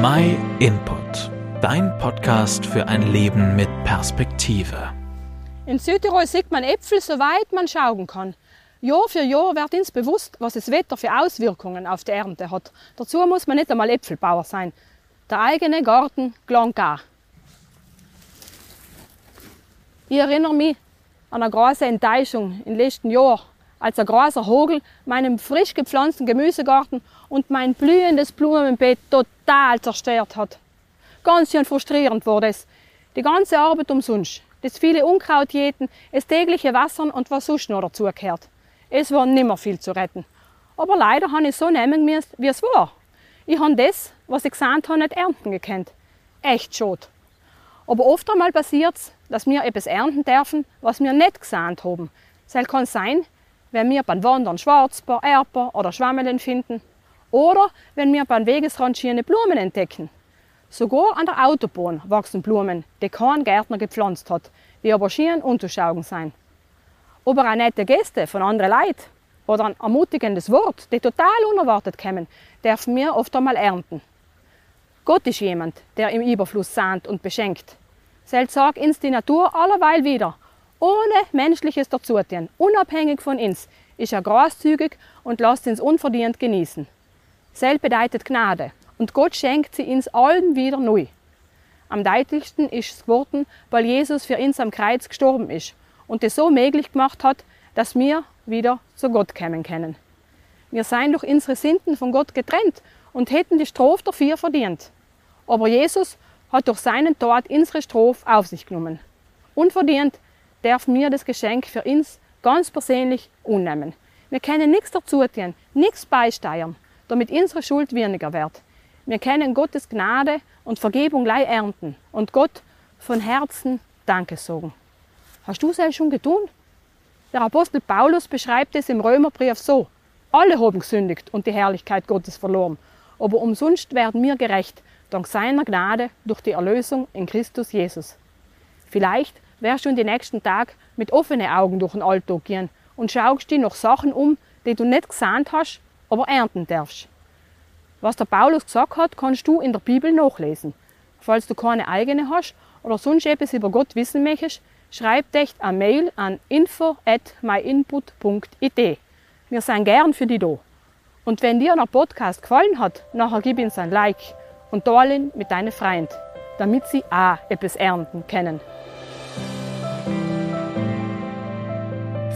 My Input, dein Podcast für ein Leben mit Perspektive. In Südtirol sieht man Äpfel, soweit man schauen kann. Jahr für Jahr wird uns bewusst, was das Wetter für Auswirkungen auf die Ernte hat. Dazu muss man nicht einmal Äpfelbauer sein. Der eigene Garten gelangt gar. Ich erinnere mich an eine große Enttäuschung im letzten Jahr, als ein großer Hogel meinen frisch gepflanzten Gemüsegarten und mein blühendes Blumenbeet total zerstört hat. Ganz schön frustrierend war das. Die ganze Arbeit umsonst. Das viele Unkraut jäten, das tägliche Wassern und was sonst noch dazugehört. Es war nimmer viel zu retten. Aber leider habe ich so nehmen müssen, wie es war. Ich habe das, was ich gesandt habe, nicht ernten gekannt. Echt schade. Aber oft einmal passiert es, dass wir etwas ernten dürfen, was wir nicht gesandt haben. Es kann sein, wenn wir beim Wandern Schwarzbeer, Erper oder Schwammeln finden. Oder wenn wir beim Wegesrand schöne Blumen entdecken. Sogar an der Autobahn wachsen Blumen, die kein Gärtner gepflanzt hat, die aber schön unzuschauen sein. Aber auch nette Gäste von anderen Leuten oder ein ermutigendes Wort, die total unerwartet kommen, dürfen wir oft einmal ernten. Gott ist jemand, der im Überfluss sahnt und beschenkt. Selbst sagt uns die Natur allerweil wieder, ohne menschliches Dazutun, unabhängig von uns, ist er großzügig und lässt uns unverdient genießen. Sel bedeutet Gnade und Gott schenkt sie uns allen wieder neu. Am deutlichsten ist es geworden, weil Jesus für uns am Kreuz gestorben ist und es so möglich gemacht hat, dass wir wieder zu Gott kommen können. Wir seien durch unsere Sünden von Gott getrennt und hätten die Strophe dafür verdient. Aber Jesus hat durch seinen Tod unsere Strophe auf sich genommen. Unverdient darf mir das Geschenk für uns ganz persönlich unnehmen. Wir können nichts dazu tun, nichts beisteuern damit unsere Schuld weniger wird. Wir können Gottes Gnade und Vergebung lei ernten und Gott von Herzen Danke sagen. Hast du es schon getan? Der Apostel Paulus beschreibt es im Römerbrief so. Alle haben gesündigt und die Herrlichkeit Gottes verloren. Aber umsonst werden wir gerecht, dank seiner Gnade durch die Erlösung in Christus Jesus. Vielleicht wirst du in den nächsten Tag mit offenen Augen durch den Alltag gehen und schaust dir noch Sachen um, die du nicht gesahnt hast aber ernten darfst. Was der Paulus gesagt hat, kannst du in der Bibel nachlesen. Falls du keine eigene hast oder sonst etwas über Gott wissen möchtest, schreib dich eine Mail an info at myinput.it. Wir sind gern für dich da. Und wenn dir der Podcast gefallen hat, nachher gib uns ein Like und teile ihn mit deinen Freunden, damit sie auch etwas ernten können.